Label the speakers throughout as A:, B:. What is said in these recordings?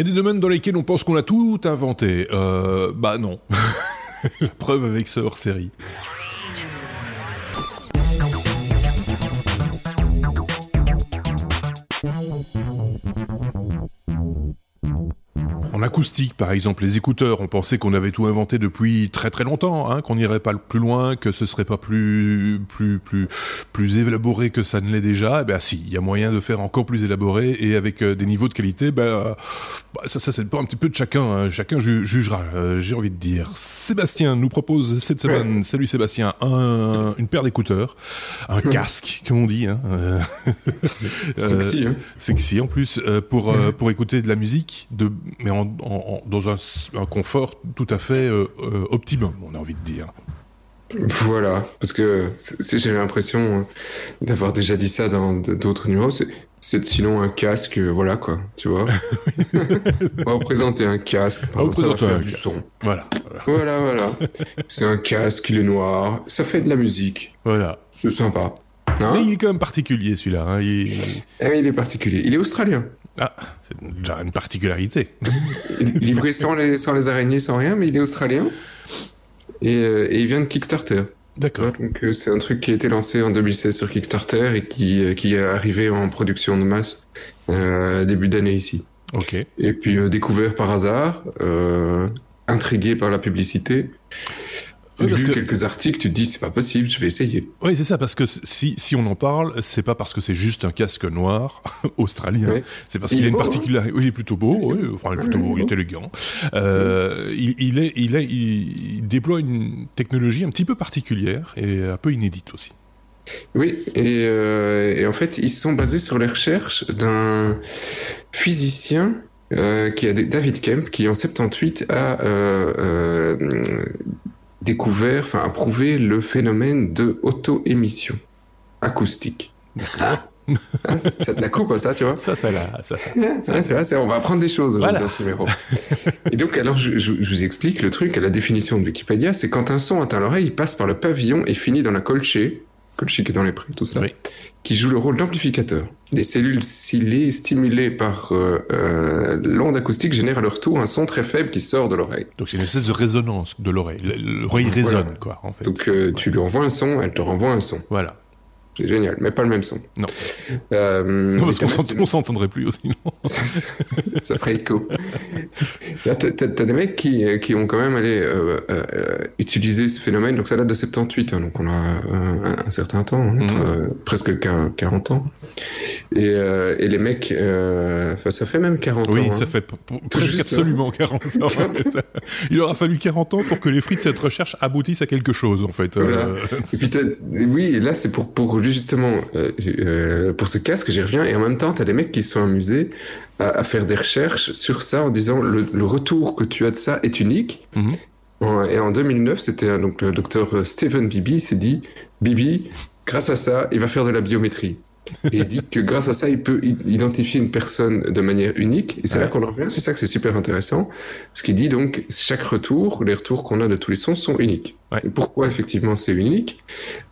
A: Il y a des domaines dans lesquels on pense qu'on a tout inventé. Euh, bah non. La preuve avec ce hors-série. En acoustique, par exemple, les écouteurs, on pensait qu'on avait tout inventé depuis très très longtemps, hein, qu'on n'irait pas plus loin, que ce serait pas plus plus plus plus élaboré que ça ne l'est déjà. Eh ben si, il y a moyen de faire encore plus élaboré et avec euh, des niveaux de qualité. Ben euh, bah, ça, ça c'est un petit peu de chacun. Hein. Chacun jugera. Euh, j'ai envie de dire. Sébastien nous propose cette semaine. Salut Sébastien, un, une paire d'écouteurs, un casque, comme on dit. Hein,
B: sexy, hein.
A: sexy en plus pour pour écouter de la musique de mais en dans un, confort tout à fait euh, euh, optimum, on a envie de dire.
B: Voilà, parce que j'ai l'impression euh, d'avoir déjà dit ça dans d'autres numéros. C'est sinon un casque, voilà quoi, tu vois. on va représenter un casque,
A: on
B: ça
A: va
B: faire du son.
A: Voilà.
B: Voilà, voilà. C'est un casque, il est noir, ça fait de la musique.
A: Voilà.
B: C'est sympa.
A: Hein Mais il est quand même particulier celui-là. Hein. Il...
B: Ah il est particulier. Il est australien.
A: Ah, c'est déjà une particularité.
B: Livré sans les, sans les araignées, sans rien, mais il est australien. Et, euh, et il vient de Kickstarter.
A: D'accord.
B: donc euh, c'est un truc qui a été lancé en 2016 sur Kickstarter et qui, euh, qui est arrivé en production de masse début d'année ici.
A: Ok.
B: Et puis découvert par hasard, intrigué par la publicité lu que... quelques articles, tu te dis c'est pas possible, je vais essayer.
A: Oui, c'est ça, parce que si, si on en parle, c'est pas parce que c'est juste un casque noir australien, c'est parce qu'il a une particularité. il est plutôt beau, oui, enfin il est plutôt beau, il est élégant. Euh, il, il, est, il, est, il déploie une technologie un petit peu particulière et un peu inédite aussi.
B: Oui, et, euh, et en fait, ils sont basés sur les recherches d'un physicien euh, qui a David Kemp, qui en 78 a euh, découvert, enfin approuvé le phénomène de auto-émission acoustique. Ah, ah ça te la coupe, ça, tu vois
A: Ça, ça, là, ça,
B: ça. on va apprendre des choses dans ce numéro. Et donc, alors, je, je, vous explique le truc la définition de Wikipédia, c'est quand un son atteint l'oreille, il passe par le pavillon et finit dans la colchée, qui est dans les prés, tout ça, qui joue le rôle d'amplificateur. Les cellules ciliées stimulées par euh, euh, l'onde acoustique génèrent à leur tour un son très faible qui sort de l'oreille.
A: Donc c'est une espèce de résonance de l'oreille. L'oreille résonne, quoi, en fait.
B: Donc euh, tu lui envoies un son, elle te renvoie un son.
A: Voilà.
B: C'est génial, mais pas le même son.
A: Non. Euh, non parce qu'on s'entendrait plus aussi.
B: ça, ferait écho. T'as des mecs qui, qui, ont quand même allé euh, euh, utiliser ce phénomène. Donc ça date de 78, hein, donc on a un, un certain temps, hein, mm. presque 40 ans. Et, et les mecs, ça fait même 40
A: ans.
B: Oui,
A: ça
B: hein.
A: fait presque absolument 40 ans. Il aura fallu 40 ans pour que les fruits de cette recherche aboutissent à quelque chose, en fait.
B: Et puis oui, là c'est pour, pour justement, euh, euh, pour ce casque, j'y reviens, et en même temps, tu as des mecs qui se sont amusés à, faire des recherches sur ça en disant le, le, retour que tu as de ça est unique. Mhm. et en 2009, c'était donc le docteur Stephen Bibi s'est dit Bibi, grâce à ça, il va faire de la biométrie et il dit que grâce à ça, il peut identifier une personne de manière unique. Et c'est là qu'on en revient. C'est ça que c'est super intéressant. Ce qui dit donc, chaque retour, les retours qu'on a de tous les sons sont uniques. Et pourquoi effectivement c'est unique?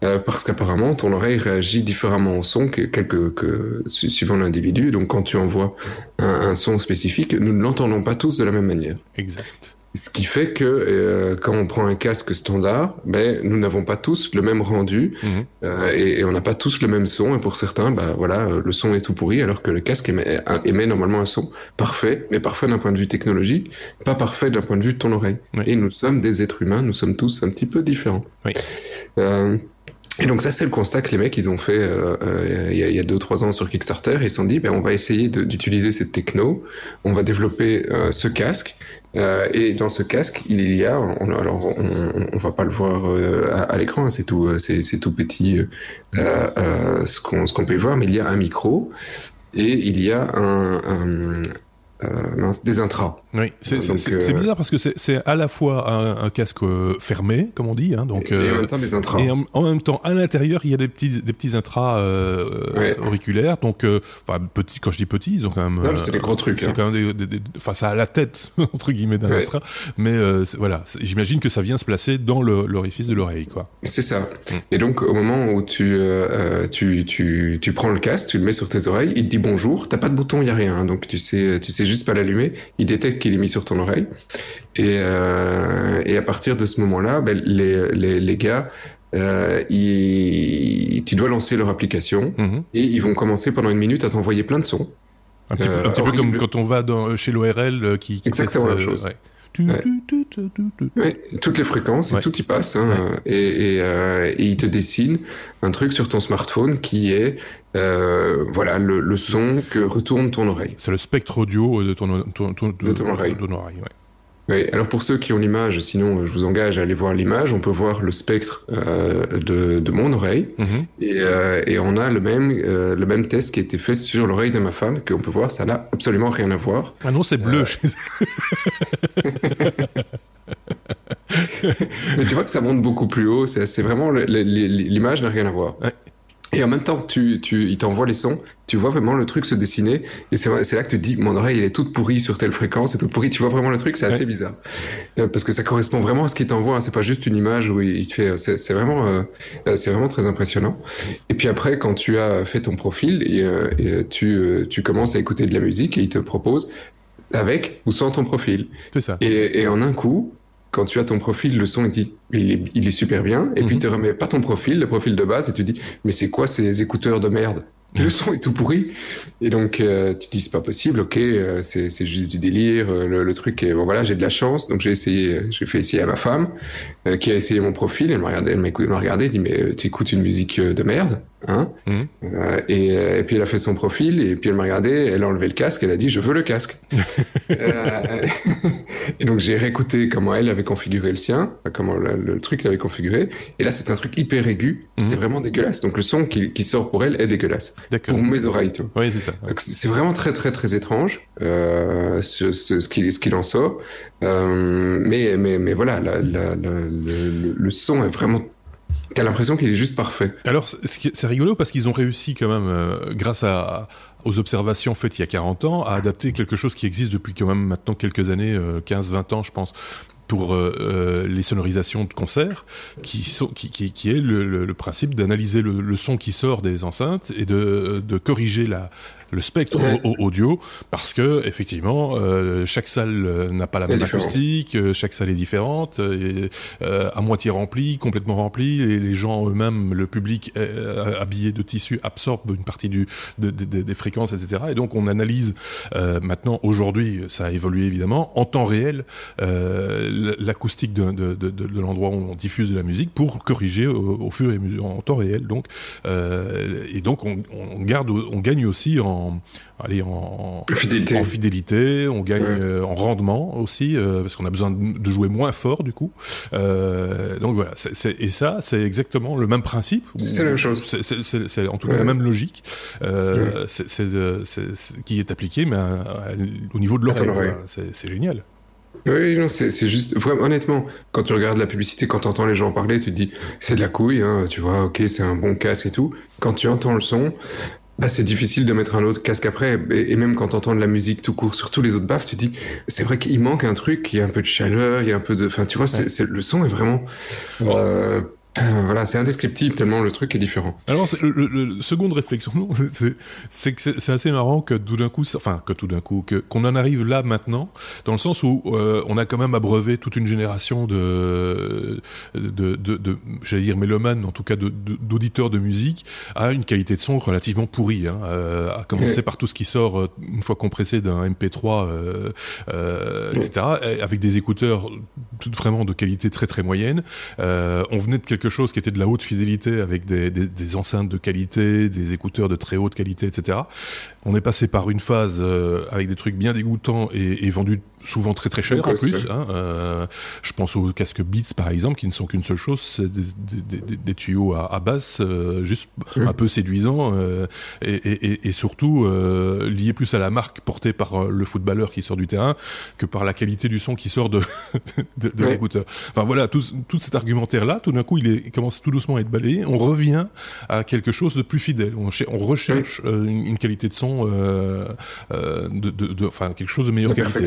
B: Euh, Parce qu'apparemment, ton oreille réagit différemment au son que, quelque, que suivant l'individu. Donc quand tu envoies un, un son spécifique, nous ne l'entendons pas tous de la même manière.
A: Exact.
B: Ce qui fait que euh, quand on prend un casque standard, ben, nous n'avons pas tous le même rendu mhm. euh, et, on n'a pas tous le même son. Et pour certains, ben, voilà, euh, le son est tout pourri alors que le casque émet, émet normalement un son parfait, mais parfait d'un point de vue technologie, pas parfait d'un point de vue de ton oreille. Et nous sommes des êtres humains, nous sommes tous un petit peu différents.
A: Oui.
B: Et donc ça, c'est le constat que les mecs, ils ont fait euh, euh, il y a deux trois ans sur Kickstarter. Ils se sont dit, ben, on va essayer d'utiliser cette techno, on va développer euh, ce casque. Euh, et dans ce casque, il y a, on, alors on, on, va pas le voir à, à l'écran, hein, c'est tout, c'est tout petit, ce qu'on qu'on peut voir, mais il y a un micro et il y a un, un, euh, des intras.
A: Oui, c'est euh, bizarre parce que c'est à la fois un, un, casque euh, fermé, comme on dit, hein, donc
B: et, en même temps des intras.
A: Et en, même temps, à l'intérieur, il y a des petits des petits intras euh, auriculaires. Donc, enfin, petits. Quand je dis petits, ils ont quand même.
B: c'est des gros trucs.
A: Hein. quand même des, enfin, ça a la tête entre guillemets d'un intras. Mais voilà, j'imagine que ça vient se placer dans l'orifice de l'oreille, quoi.
B: C'est ça. Mm. Et donc, au moment où tu, tu tu tu prends le casque, tu le mets sur tes oreilles, il te dit bonjour. T'as pas de bouton, il y a rien. Donc, tu sais tu sais juste pas la allumé, il détecte qu'il est mis sur ton oreille. Et, euh, et à partir de ce moment-là, ben, les, les, les, gars, euh, ils, tu dois lancer leur application
A: Mhm.
B: et ils vont commencer pendant une minute à t'envoyer plein de sons.
A: Un petit, peu,
B: Euh,
A: un petit peu comme quand on va dans, chez l'ORL qui, qui
B: Exactement
A: teste,
B: la même chose.
A: ouais.
B: Ouais. Ouais, toutes les fréquences
A: Ouais.
B: et tout y passe. Hein,
A: Ouais.
B: et, et, euh, et il te dessine un truc sur ton smartphone qui est euh, voilà le, le son que retourne ton oreille.
A: C'est le spectre audio de ton, ton, ton-
B: De ton oreille.
A: de ton oreille, ouais.
B: Oui, alors pour ceux qui ont l'image, sinon je vous engage à aller voir l'image, on peut voir le spectre euh, de, de mon oreille
A: Mhm.
B: et, euh, et on a le même, euh, le même test qui a été fait sur l'oreille de ma femme, qu'on peut voir, ça n'a absolument rien à voir.
A: Ah non, c'est bleu. Chez-
B: Mais tu vois que ça monte beaucoup plus haut, c'est vraiment, l'image n'a rien à voir. Et en même temps, tu, tu, il t'envoie les sons, tu vois vraiment le truc se dessiner, et c'est là que tu te dis, mon oreille, elle est toute pourrie sur telle fréquence, c'est toute pourrie, tu vois vraiment le truc, c'est assez bizarre. Euh, parce que ça correspond vraiment à ce qu'il t'envoie, hein, c'est pas juste une image où il il te fait, c'est c'est vraiment, euh, euh, c'est vraiment très impressionnant. Et puis après, quand tu as fait ton profil, et, euh, et tu, euh, tu commences à écouter de la musique, et il te propose avec ou sans ton profil.
A: C'est ça.
B: Et, et en un coup, quand tu as ton profil, le son il dit il est, il est super bien, et puis il te remet pas ton profil, le profil de base, et tu dis mais c'est quoi ces écouteurs de merde? Le son est tout pourri, et donc euh, tu te dis c'est pas possible, ok, euh, c'est juste du délire, euh, le, le truc est bon voilà j'ai de la chance, donc j'ai essayé, j'ai fait essayer à ma femme euh, qui a essayé mon profil, elle m'a regardé, elle m'a regardé, elle dit mais tu écoutes une musique de merde, hein
A: Mhm.
B: Euh, et, euh, et puis elle a fait son profil, et puis elle m'a regardé, elle a enlevé le casque, elle a dit je veux le casque. Euh, et donc j'ai réécouté comment elle avait configuré le sien, comment le, le truc l'avait configuré. Et là c'est un truc hyper aigu, c'était
A: Mhm.
B: vraiment dégueulasse. Donc le son qui, qui sort pour elle est dégueulasse. Pour mes oreilles, tu vois.
A: Oui, c'est ça. ouais.
B: C'est vraiment très très très étrange euh, ce, ce, ce qu'il en sort. Mais, mais, mais voilà, la, la, la- le, le- le son est vraiment... T'as l'impression qu'il est juste parfait.
A: Alors, c'est rigolo parce qu'ils ont réussi quand même, euh, grâce aux observations faites il y a 40 ans, à adapter quelque chose qui existe depuis quand même maintenant quelques années, euh, 15-20 ans, je pense, pour euh, euh, les sonorisations de concerts, qui, est le, principe d'analyser le, son qui sort des enceintes et de corriger la, le spectre
B: Ouais.
A: au- au- audio, parce que effectivement, euh, chaque salle euh, n'a pas la même
B: différent.
A: acoustique, euh, chaque salle est différente, euh, et, euh, à moitié remplie, complètement remplie, et les gens eux-mêmes, le public euh, habillé de tissu absorbe une partie du, de- de- de- des fréquences, etc. Et donc on analyse euh, maintenant, aujourd'hui, ça a évolué évidemment, en temps réel, euh, l'acoustique de, de, de, de- de l'endroit où on diffuse de la musique pour corriger au, au fur et à mesure, en temps réel. Donc, euh, et donc on, on garde, on gagne aussi en, allez, en,
B: Fidélité.
A: en fidélité, on gagne
B: Ouais.
A: euh, en rendement aussi, euh, parce qu'on a besoin de jouer moins fort du coup. Euh, donc voilà, et ça, c'est exactement le même principe.
B: C'est la même chose.
A: C'est- en tout cas
B: Ouais.
A: la même logique qui est appliquée, mais à- à- au niveau de l'oreille. voilà. C'est génial.
B: Oui, non, c'est c'est juste, vraiment, honnêtement, quand tu regardes la publicité, quand tu entends les gens parler, tu te dis, c'est de la couille, hein, tu vois, ok, c'est un bon casque et tout. Quand tu entends le son, bah, c'est difficile de mettre un autre casque après. Et, et même quand tu entends de la musique tout court sur tous les autres baffes, tu dis, c'est vrai qu'il manque un truc, il y a un peu de chaleur, il y a un peu de. Enfin, tu vois, c'est- le son est vraiment. euh, voilà, c'est indescriptible tellement le truc est différent.
A: Alors, c'est- le, seconde réflexion, c'est- que c'est assez marrant que tout d'un coup, enfin que tout d'un coup, qu'on en arrive là maintenant, dans le sens où euh, on a quand même abreuvé toute une génération de, de, de, de j'allais dire mélomanes, en tout cas de- d'auditeurs de, musique, à une qualité de son relativement pourrie, hein, euh, à commencer par tout ce qui sort euh, une fois compressé d'un MP3, euh, euh, etc., et avec des écouteurs tout- vraiment de qualité très très moyenne. Euh, on venait de quelque chose qui était de la haute fidélité avec des, enceintes de qualité, des écouteurs de très haute qualité, etc. On est passé par une phase euh, avec des trucs bien dégoûtants et vendus souvent très très cher en plus. Hein, euh, je pense aux casques Beats par exemple, qui ne sont qu'une seule chose, c'est des, des, des- des tuyaux à, à basse, euh, juste un peu séduisants euh, et, et, et- surtout euh, liés plus à la marque portée par euh, le footballeur qui sort du terrain que par la qualité du son qui sort de, de, de
B: Ouais.
A: l'écouteur. Enfin voilà, tout, tout cet argumentaire-là, tout d'un coup, il, est, il commence tout doucement à être balayé. On revient à quelque chose de plus fidèle. On, on recherche euh, une, une qualité de son, euh, euh, de, de, de- enfin quelque chose de meilleure
B: De
A: qualité.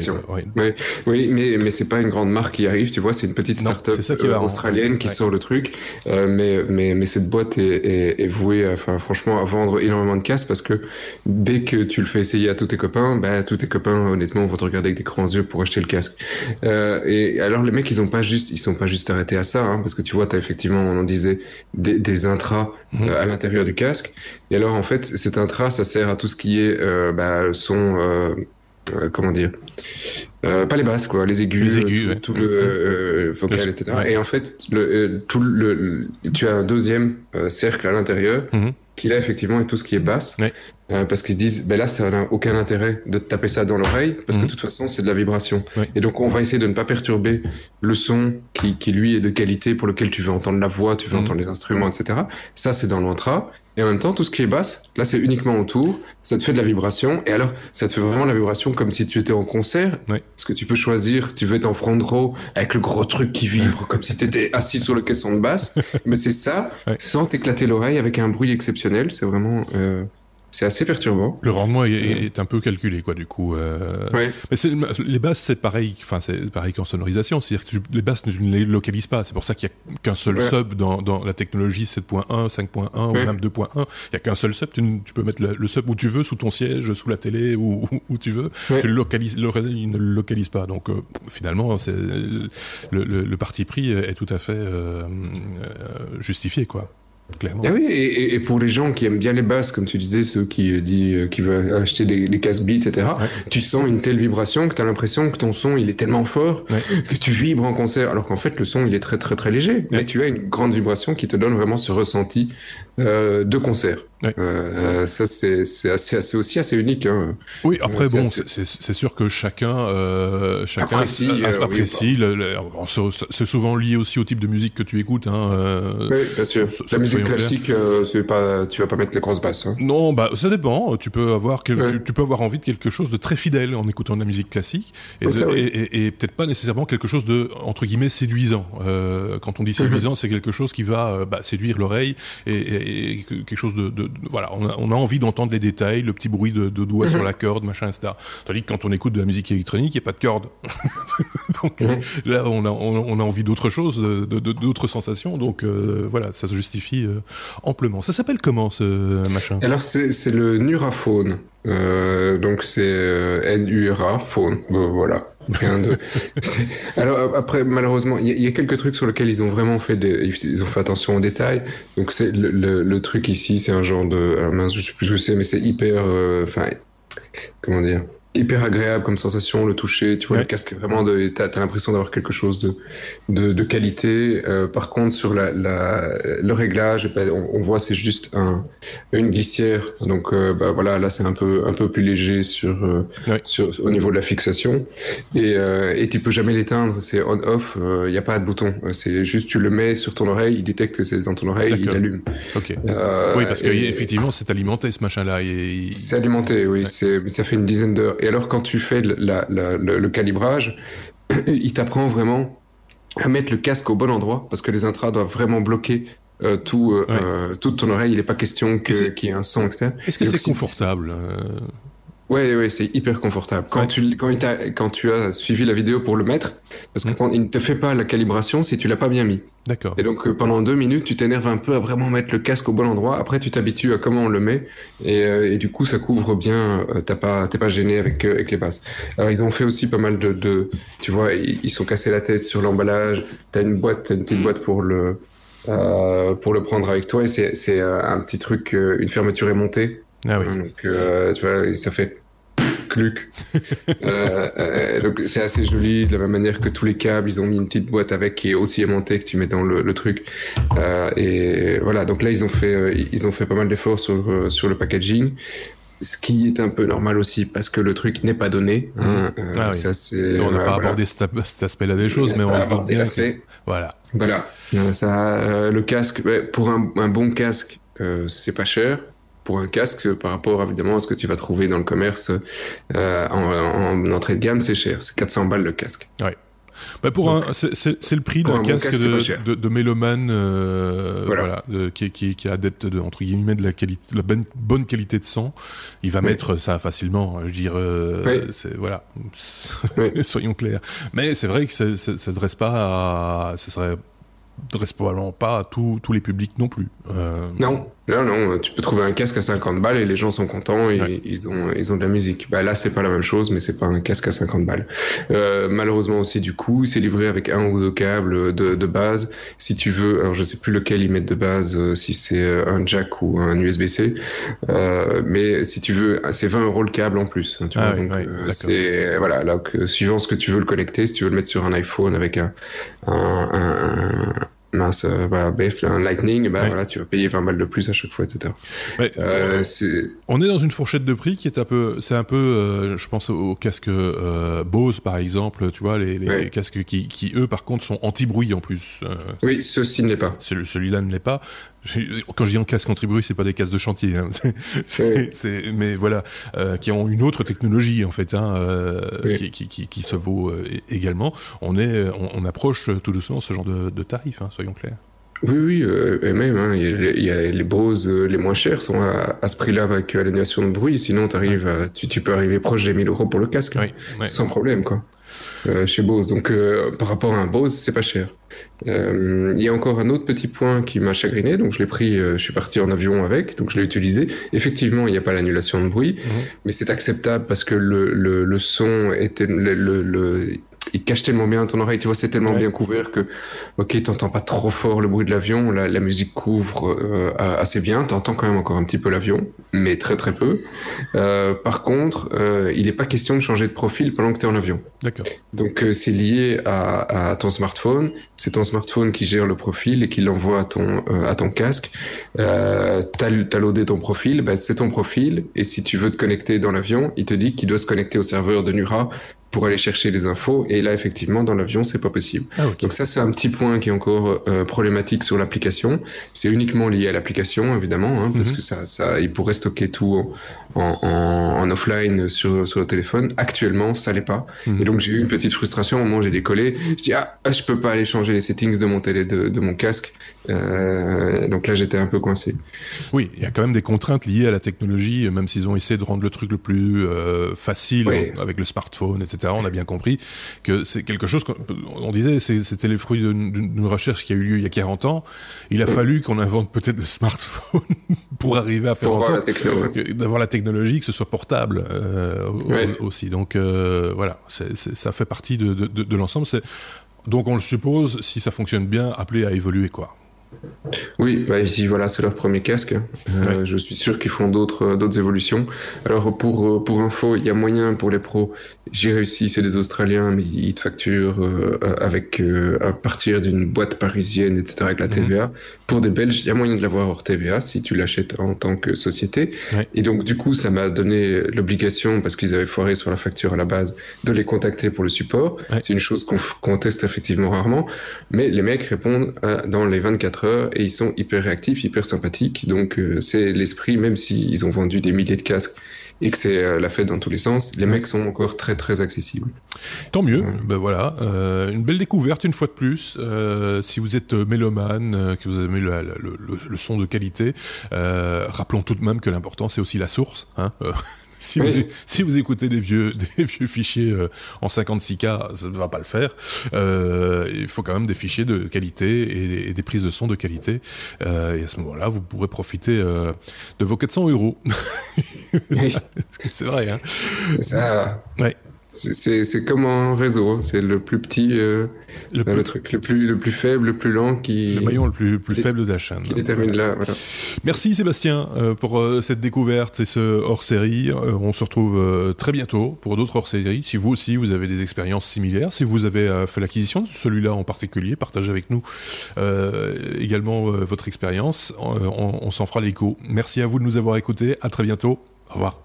A: Ouais.
B: Oui, mais, mais c'est pas une grande marque qui arrive, tu vois, c'est une petite start-up australienne qui sort le truc. mais, mais, mais cette boîte est, est, vouée, enfin, franchement, à vendre énormément de casques parce que dès que tu le fais essayer à tous tes copains, bah, tous tes copains, honnêtement, vont te regarder avec des grands yeux pour acheter le casque. et alors, les mecs, ils ont pas juste, ils sont pas juste arrêtés à ça, hein, parce que tu vois, tu as effectivement, on en disait, des, des intras mhm. à l'intérieur du casque. Et alors, en fait, cet intra, ça sert à tout ce qui est euh, bah, son, euh, euh, comment dire, pas les basses, quoi, les aigus, tout, le vocal, etc. Et en fait, le, tout le, tu as un deuxième cercle à l'intérieur. Mhm. qui là effectivement est tout ce qui est basse, parce qu'ils disent ben là ça n'a aucun intérêt de te taper ça dans l'oreille parce que mhm. de toute façon c'est de la vibration et donc on va essayer de ne pas perturber le son qui, qui lui est de qualité pour lequel tu veux entendre la voix, tu veux entendre les instruments, etc. Ça c'est dans l'entra et en même temps, tout ce qui est basse, là, c'est uniquement autour. Ça te fait de la vibration. Et alors, ça te fait vraiment la vibration comme si tu étais en concert. Parce que tu peux choisir, tu veux être en front row avec le gros truc qui vibre, comme si tu étais assis sur le caisson de basse. Mais c'est ça, sans t'éclater l'oreille avec un bruit exceptionnel. C'est vraiment. Euh, c'est assez perturbant.
A: Le rendement est, un peu calculé, quoi, du coup. Euh... Mais les basses, c'est pareil, enfin, c'est pareil qu'en sonorisation. C'est-à-dire que les basses, tu ne les localises pas. C'est pour ça qu'il n'y a qu'un seul sub dans, dans, la technologie 7.1, 5.1 ou même 2.1. Il n'y a qu'un seul sub. Tu, tu peux mettre le, sub où tu veux, sous ton siège, sous la télé, où, où, tu veux. Tu le localises, l'oreille ne le localise pas. Donc, euh, finalement, c'est, le, parti pris est tout à fait euh justifié, quoi.
B: Ah oui, et, pour les gens qui aiment bien les basses, comme tu disais, ceux qui euh, disent euh, qui veulent acheter des, des casse beats, etc. Tu sens une telle vibration que tu as l'impression que ton son il est tellement fort que tu vibres en concert, alors qu'en fait le son il est très très très léger, mais tu as une grande vibration qui te donne vraiment ce ressenti euh, de concert. Euh, ça c'est assez, assez aussi assez unique. Hein.
A: Oui, après bon, c'est sûr que chacun euh, chacun apprécie. apprécie c'est souvent lié aussi au type de musique que tu écoutes. Hein,
B: oui, bien sûr. La musique classique, c'est pas, tu vas pas mettre les grosses basses. Hein.
A: Non, bah ça dépend. Tu peux avoir tu, peux avoir envie de quelque chose de très fidèle en écoutant de la musique classique et, et, peut-être pas nécessairement quelque chose de entre guillemets séduisant. quand on dit séduisant, c'est quelque chose qui va bah, séduire l'oreille et quelque chose de, de, voilà, on a, on a envie d'entendre les détails, le petit bruit de, de doigts sur mhm. la corde, machin, etc. Tandis que quand on écoute de la musique électronique, il n'y a pas de corde. donc là, on a, on, a envie d'autre chose, d'autres sensations. Donc euh, voilà, ça se justifie euh, amplement. Ça s'appelle comment ce machin?
B: Alors c'est le Nuraphone. Euh, donc c'est N-U-R-A, phone. voilà. Alors après, malheureusement, il y, a quelques trucs sur lesquels ils ont vraiment fait des... ils ont fait attention aux détails. Donc c'est le, le, truc ici, c'est un genre de, alors, mince, je sais plus ce que c'est, mais c'est hyper, euh, enfin, comment dire, hyper agréable comme sensation, le toucher, tu vois, le casque est vraiment de, t'as as, l'impression d'avoir quelque chose de, de, de qualité. Euh, par contre, sur la, la, le réglage, ben, on, on, voit c'est juste un, une glissière, donc euh, bah, voilà, là c'est un peu, un peu plus léger sur, euh, sur, au niveau de la fixation. Et, euh, et tu peux jamais l'éteindre, c'est on-off, il n'y a pas de bouton, c'est juste tu le mets sur ton oreille, il détecte que c'est dans ton oreille, il allume.
A: Ok. oui, parce qu'effectivement c'est alimenté ce machin-là.
B: C'est alimenté, oui, c'est ça fait une dizaine d'heures. Et alors, quand tu fais le, calibrage, il t'apprend vraiment à mettre le casque au bon endroit parce que les intras doivent vraiment bloquer euh, tout, euh, euh, toute ton oreille. Il n'est pas question qu'il y ait un son externe.
A: Est-ce que c'est confortable
B: Ouais, ouais, c'est hyper confortable. Quand tu quand, quand tu as suivi la vidéo pour le mettre, parce qu'il ne te fait pas la calibration si tu l'as pas bien mis.
A: D'accord.
B: Et donc euh, pendant deux minutes, tu t'énerves un peu à vraiment mettre le casque au bon endroit. Après, tu t'habitues à comment on le met, et, euh, et du coup, ça couvre bien. Euh, t'as pas t'es pas gêné avec avec les basses. Alors ils ont fait aussi pas mal de, de tu vois, ils, sont cassés la tête sur l'emballage. T'as une boîte, as une petite boîte pour le euh, pour le prendre avec toi, et c'est c'est un petit truc, une fermeture aimantée.
A: Ah oui.
B: Hein, donc tu vois, ça fait Cluc. Euh, euh, donc c'est assez joli, de la même manière que tous les câbles, ils ont mis une petite boîte avec qui est aussi aimantée que tu mets dans le, truc. Euh, et voilà, donc là ils ont fait, ils ont fait pas mal d'efforts sur, sur le packaging ce qui est un peu normal aussi parce que le truc n'est pas donné. Hein,
A: mmh. ah ça, on n'a pas abordé cet, aspect-là des choses, mais on se doute bien. Voilà.
B: Voilà. Ça, le casque, pour un, un bon casque, c'est pas cher pour un casque par rapport évidemment à ce que tu vas trouver dans le commerce euh, en, entrée de gamme, c'est cher. C'est 400 balles le casque.
A: Ouais. Bah pour un, c'est le prix d'un casque, de, de, de, mélomane, euh, voilà, qui, qui, qui est adepte de entre guillemets de la qualité, la bonne, bonne qualité de son. Il va mettre ça facilement. Je veux dire, euh, voilà, soyons clairs. Mais c'est vrai que ça, ça, ça dresse pas à, ce serait dresse probablement pas à tous les publics non plus.
B: Euh... Non, Là, non, tu peux trouver un casque à 50 balles et les gens sont contents et ils ont ils ont de la musique. Bah là, c'est pas la même chose, mais c'est pas un casque à 50 balles. Euh, malheureusement aussi, du coup, c'est livré avec un ou deux câbles de, de base. Si tu veux, alors je sais plus lequel ils mettent de base, euh, si c'est euh, un jack ou un USB-C, euh, mais si tu veux, c'est 20 euros le câble en plus. Hein, ah donc euh, c'est voilà, là, suivant ce que tu veux le connecter, si tu veux le mettre sur un iPhone avec un, un, un mince, euh, voilà, un Lightning, bah, voilà, tu vas payer 20 balles de plus à chaque fois, etc.
A: Euh, on est dans une fourchette de prix qui est un peu, c'est un peu, euh, je pense aux casques Bose par exemple, tu vois, les, les casques qui, qui, eux par contre sont anti-bruit en plus.
B: oui, ceci ne l'est pas.
A: Celui-là ne l'est pas. Quand je dis en casque anti-bruit, c'est pas des casques de chantier, hein. mais voilà, qui ont une autre technologie en fait, hein, qui, qui, qui, qui, se vaut également. On est, on, on, approche tout doucement ce genre de, de tarifs. Hein soyons clairs.
B: Oui, oui, euh, et même, il, y a, les Bose euh, les moins chers sont à, à ce prix-là avec l'annulation de bruit, sinon arrives tu, tu, peux arriver proche des 1000 euros pour le casque, oui, sans problème, quoi, euh, chez Bose. Donc, euh, par rapport à un Bose, c'est pas cher. Euh, il y a encore un autre petit point qui m'a chagriné, donc je l'ai pris, je suis parti en avion avec, donc je l'ai utilisé. Effectivement, il n'y a pas l'annulation de bruit, mhm. mais c'est acceptable parce que le, le, le son était, le, le il cache tellement bien ton oreille, tu vois, c'est tellement bien couvert que, ok, t'entends pas trop fort le bruit de l'avion, la, la, musique couvre euh, assez bien, t'entends quand même encore un petit peu l'avion, mais très très peu. Euh, par contre, euh, il n'est pas question de changer de profil pendant que tu es en avion.
A: D'accord.
B: Donc c'est lié à, à, ton smartphone, c'est ton smartphone qui gère le profil et qui l'envoie à ton à ton casque. Euh, t'as as loadé ton profil, bah, c'est ton profil, et si tu veux te connecter dans l'avion, il te dit qu'il doit se connecter au serveur de Nura pour aller chercher les infos. Et là, effectivement, dans l'avion, c'est pas possible. Ah, Donc ça, c'est un petit point qui est encore euh, problématique sur l'application. C'est uniquement lié à l'application, évidemment, hein, parce mhm. que ça, ça, il pourrait stocker tout en, en, en offline sur, sur le téléphone. Actuellement, ça l'est pas. Mhm. Et donc, j'ai eu une petite frustration au moment où j'ai décollé. Je dis ah, je peux pas aller changer les settings de mon télé, de, de mon casque. Euh, donc là, j'étais un peu coincé.
A: Oui, il y a quand même des contraintes liées à la technologie, même s'ils ont essayé de rendre le truc le plus euh, facile avec le smartphone, etc. On a bien compris que c'est quelque chose qu'on disait, c'était les fruits d'une recherche qui a eu lieu il y a 40 ans. Il a fallu qu'on invente peut-être le smartphone pour arriver à faire en sorte d'avoir la technologie, que ce soit portable euh, aussi. Donc euh, voilà, ça fait partie de, de, de, de l'ensemble. Donc on le suppose, si ça fonctionne bien, appelé à évoluer quoi.
B: Oui, bah ici voilà, c'est leur premier casque. Euh, Je suis sûr qu'ils font d'autres d'autres évolutions. Alors pour pour info, il y a moyen pour les pros. J'ai réussi, c'est des Australiens, mais ils te facturent euh, avec euh, à partir d'une boîte parisienne, etc. avec la TVA. Mhm. Pour des Belges, il y a moyen de l'avoir hors TVA si tu l'achètes en tant que société. Ouais. Et donc du coup, ça m'a donné l'obligation parce qu'ils avaient foiré sur la facture à la base de les contacter pour le support. Ouais. C'est une chose qu'on qu teste effectivement rarement, mais les mecs répondent à, dans les 24 heures et ils sont hyper réactifs, hyper sympathiques. Donc euh, c'est l'esprit, même s'ils ont vendu des milliers de casques et que c'est euh, la fête dans tous les sens, les mecs sont encore très très accessibles.
A: Tant mieux, ouais. ben voilà, euh, une belle découverte une fois de plus. Euh, si vous êtes mélomane, euh, que vous avez le, le, le, le, son de qualité, rappelons tout de même que l'important c'est aussi la source. Hein si, oui. vous, si vous écoutez des vieux, des vieux fichiers euh, en 56K, ça ne va pas le faire. Euh, il faut quand même des fichiers de qualité et, et des prises de son de qualité. Euh, et à ce moment-là, vous pourrez profiter euh, de vos 400 euros. Oui. c'est vrai. Hein
B: ça... Ouais. C'est comme un réseau, c'est le plus petit, euh, le, plus... le, truc le plus, le plus faible, le plus lent qui...
A: Le maillon le plus, plus faible de la chaîne.
B: Qui détermine là, voilà.
A: Merci Sébastien euh, pour euh, cette découverte et ce hors-série. Euh, on se retrouve très bientôt pour d'autres hors-séries. Si vous aussi, vous avez des expériences similaires, si vous avez fait l'acquisition de celui-là en particulier, partagez avec nous également votre expérience. on, on s'en fera l'écho. Merci à vous de nous avoir écoutés. À très bientôt. Au revoir.